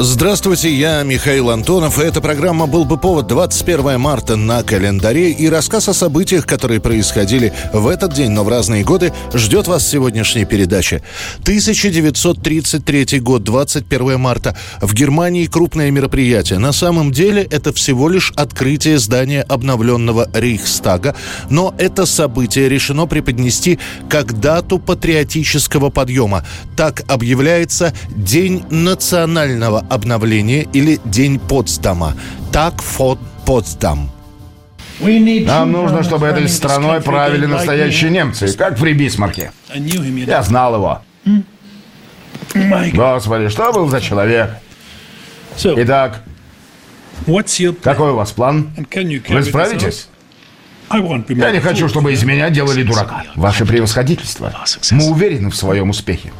Здравствуйте, я Михаил Антонов, и эта программа «Был бы повод» 21 марта на календаре, и рассказ о событиях, которые происходили в этот день, но в разные годы, ждет вас сегодняшняя передача. 1933 год, 21 марта. В Германии крупное мероприятие. На самом деле это всего лишь открытие здания обновленного Рейхстага, но это событие решено преподнести как дату патриотического подъема. Так объявляется День национального обновления или День Потсдама. Так фот Потсдам. Нам нужно, чтобы этой страной правили настоящие немцы, как при Бисмарке. Я знал его. Господи, что был за человек? Итак, какой у вас план? Вы справитесь? Я не хочу, чтобы из меня делали дурака. Ваше превосходительство. Мы уверены в своем успехе.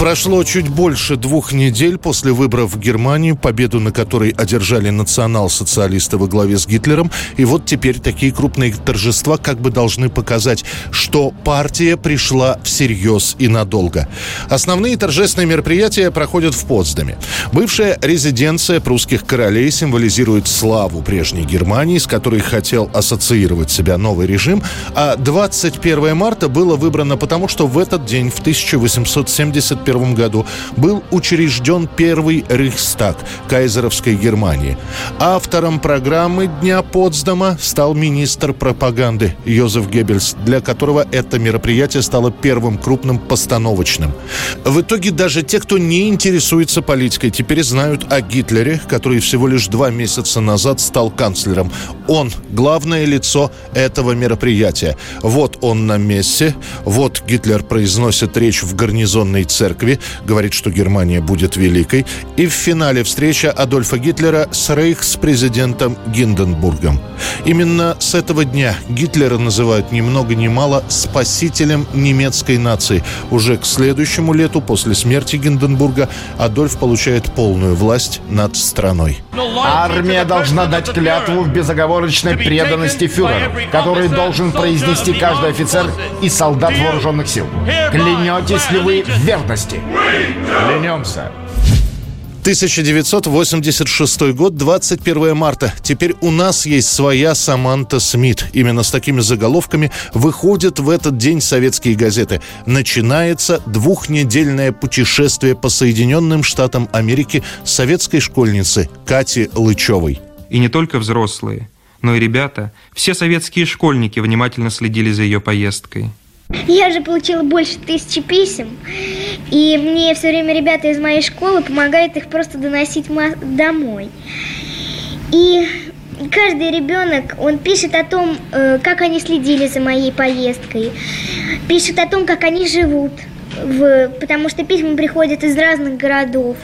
Прошло чуть больше двух недель после выборов в Германии, победу на которой одержали национал-социалисты во главе с Гитлером. И вот теперь такие крупные торжества как бы должны показать, что партия пришла всерьез и надолго. Основные торжественные мероприятия проходят в Потсдаме. Бывшая резиденция прусских королей символизирует славу прежней Германии, с которой хотел ассоциировать себя новый режим. А 21 марта было выбрано потому, что в этот день, в 1875 1991 году был учрежден первый Рейхстаг кайзеровской Германии. Автором программы Дня Потсдама стал министр пропаганды Йозеф Геббельс, для которого это мероприятие стало первым крупным постановочным. В итоге даже те, кто не интересуется политикой, теперь знают о Гитлере, который всего лишь два месяца назад стал канцлером. Он – главное лицо этого мероприятия. Вот он на мессе, вот Гитлер произносит речь в гарнизонной церкви, говорит, что Германия будет великой. И в финале встреча Адольфа Гитлера с рейхс-президентом Гинденбургом. Именно с этого дня Гитлера называют ни много ни мало спасителем немецкой нации. Уже к следующему лету, после смерти Гинденбурга, Адольф получает полную власть над страной. Армия должна дать клятву в безоговорочной преданности фюреру, который должен произнести каждый офицер и солдат вооруженных сил. Клянетесь ли вы в верности? Клянемся. 1986 год, 21 марта. Теперь у нас есть своя Саманта Смит. Именно с такими заголовками выходят в этот день советские газеты. Начинается двухнедельное путешествие по Соединенным Штатам Америки советской школьницы Кати Лычевой. И не только взрослые, но и ребята, все советские школьники внимательно следили за ее поездкой. Я же получила больше тысячи писем, и мне все время ребята из моей школы помогают их просто доносить домой. И каждый ребенок, он пишет о том, э, как они следили за моей поездкой, пишет о том, как они живут, в, потому что письма приходят из разных городов.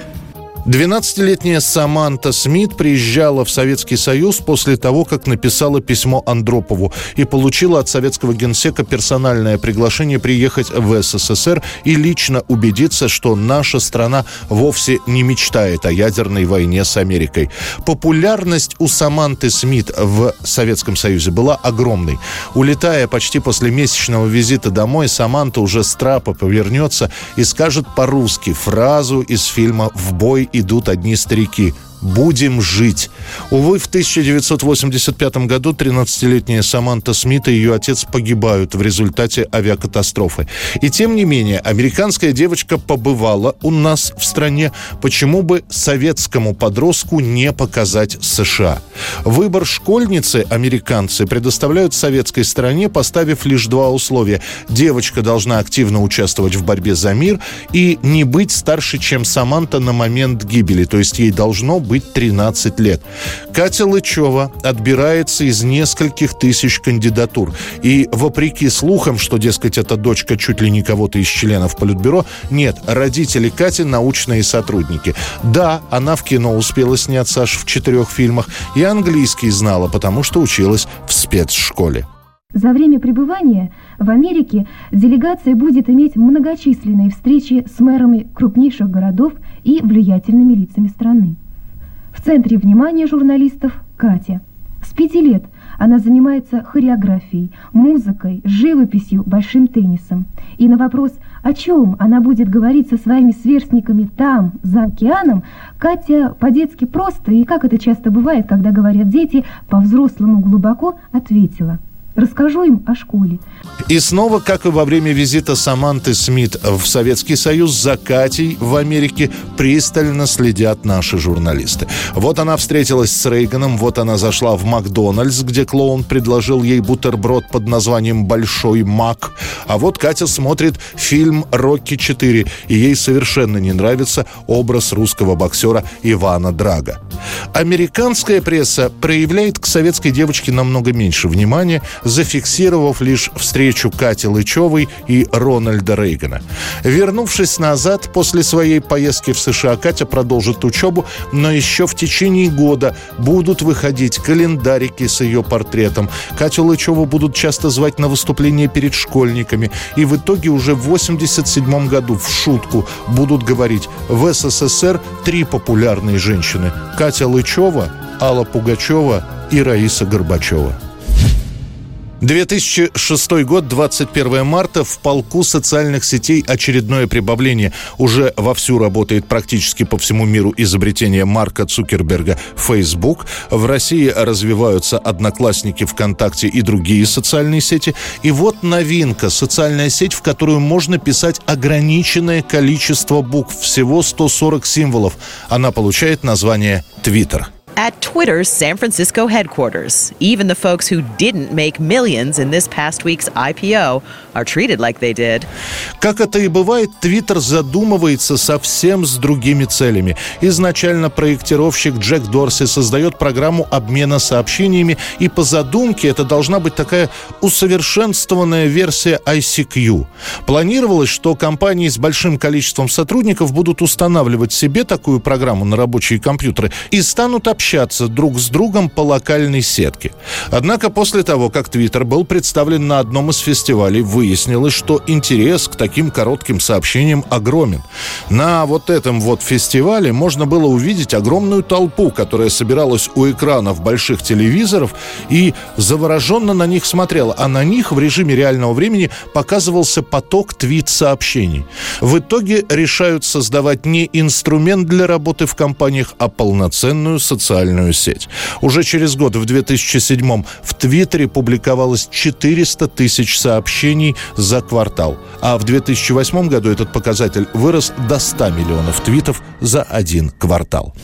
12-летняя Саманта Смит приезжала в Советский Союз после того, как написала письмо Андропову и получила от советского генсека персональное приглашение приехать в СССР и лично убедиться, что наша страна вовсе не мечтает о ядерной войне с Америкой. Популярность у Саманты Смит в Советском Союзе была огромной. Улетая почти после месячного визита домой, Саманта уже с трапа повернется и скажет по-русски фразу из фильма «В бой идут одни старики. «Будем жить». Увы, в 1985 году 13-летняя Саманта Смит и ее отец погибают в результате авиакатастрофы. И тем не менее, американская девочка побывала у нас в стране. Почему бы советскому подростку не показать США? Выбор школьницы американцы предоставляют советской стороне, поставив лишь два условия. Девочка должна активно участвовать в борьбе за мир и не быть старше, чем Саманта на момент гибели. То есть ей должно быть 13 лет. Катя Лычева отбирается из нескольких тысяч кандидатур. И вопреки слухам, что, дескать, это дочка чуть ли не кого-то из членов Политбюро, нет, родители Кати научные сотрудники. Да, она в кино успела сняться аж в четырех фильмах, и английский знала, потому что училась в спецшколе. За время пребывания в Америке делегация будет иметь многочисленные встречи с мэрами крупнейших городов и влиятельными лицами страны. В центре внимания журналистов Катя. С пяти лет она занимается хореографией, музыкой, живописью, большим теннисом. И на вопрос, о чем она будет говорить со своими сверстниками там, за океаном, Катя по-детски просто и, как это часто бывает, когда говорят дети, по-взрослому глубоко ответила – Расскажу им о школе. И снова, как и во время визита Саманты Смит в Советский Союз, за Катей в Америке пристально следят наши журналисты. Вот она встретилась с Рейганом, вот она зашла в Макдональдс, где клоун предложил ей бутерброд под названием «Большой Мак». А вот Катя смотрит фильм «Рокки 4», и ей совершенно не нравится образ русского боксера Ивана Драга. Американская пресса проявляет к советской девочке намного меньше внимания, зафиксировав лишь встречу Кати Лычевой и Рональда Рейгана. Вернувшись назад после своей поездки в США, Катя продолжит учебу, но еще в течение года будут выходить календарики с ее портретом. Катю Лычеву будут часто звать на выступления перед школьниками. И в итоге уже в 1987 году в шутку будут говорить в СССР три популярные женщины. Катя Лычева, Алла Пугачева и Раиса Горбачева. 2006 год, 21 марта. В полку социальных сетей очередное прибавление. Уже вовсю работает практически по всему миру изобретение Марка Цукерберга Facebook. В России развиваются Одноклассники, ВКонтакте и другие социальные сети. И вот новинка. Социальная сеть, в которую можно писать ограниченное количество букв. Всего 140 символов. Она получает название Twitter. At Twitter's San Francisco headquarters. Even the folks who didn't make millions in this past week's IPO are treated like they did. Как это и бывает, Твиттер задумывается совсем с другими целями. Изначально проектировщик Джек Дорси создает программу обмена сообщениями, и по задумке это должна быть такая усовершенствованная версия ICQ. Планировалось, что компании с большим количеством сотрудников будут устанавливать себе такую программу на рабочие компьютеры и станут общаться общаться друг с другом по локальной сетке. Однако после того, как Твиттер был представлен на одном из фестивалей, выяснилось, что интерес к таким коротким сообщениям огромен. На вот этом вот фестивале можно было увидеть огромную толпу, которая собиралась у экранов больших телевизоров и завороженно на них смотрела, а на них в режиме реального времени показывался поток твит-сообщений. В итоге решают создавать не инструмент для работы в компаниях, а полноценную социальную социальную сеть. Уже через год, в 2007 в Твиттере публиковалось 400 тысяч сообщений за квартал. А в 2008 году этот показатель вырос до 100 миллионов твитов за один квартал.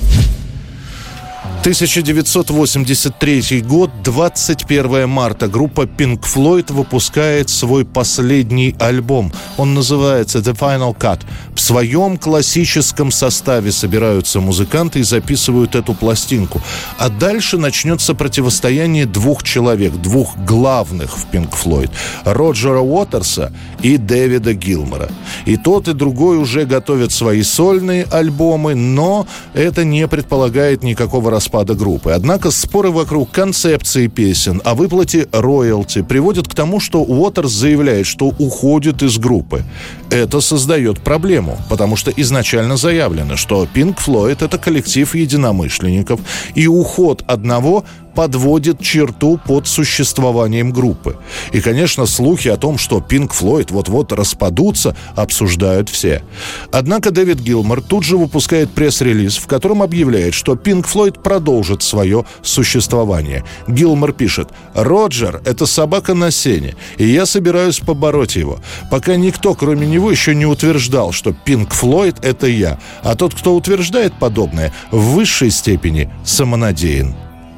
1983 год, 21 марта. Группа Pink Floyd выпускает свой последний альбом. Он называется The Final Cut. В своем классическом составе собираются музыканты и записывают эту пластинку. А дальше начнется противостояние двух человек, двух главных в Pink Floyd. Роджера Уотерса и Дэвида Гилмора. И тот, и другой уже готовят свои сольные альбомы, но это не предполагает никакого распада распада группы. Однако споры вокруг концепции песен о выплате роялти приводят к тому, что Уотерс заявляет, что уходит из группы. Это создает проблему, потому что изначально заявлено, что Pink Floyd — это коллектив единомышленников, и уход одного подводит черту под существованием группы. И, конечно, слухи о том, что Пинк Флойд вот-вот распадутся, обсуждают все. Однако Дэвид Гилмор тут же выпускает пресс-релиз, в котором объявляет, что Пинк Флойд продолжит свое существование. Гилмор пишет, «Роджер — это собака на сене, и я собираюсь побороть его. Пока никто, кроме него, еще не утверждал, что Пинк Флойд — это я, а тот, кто утверждает подобное, в высшей степени самонадеян».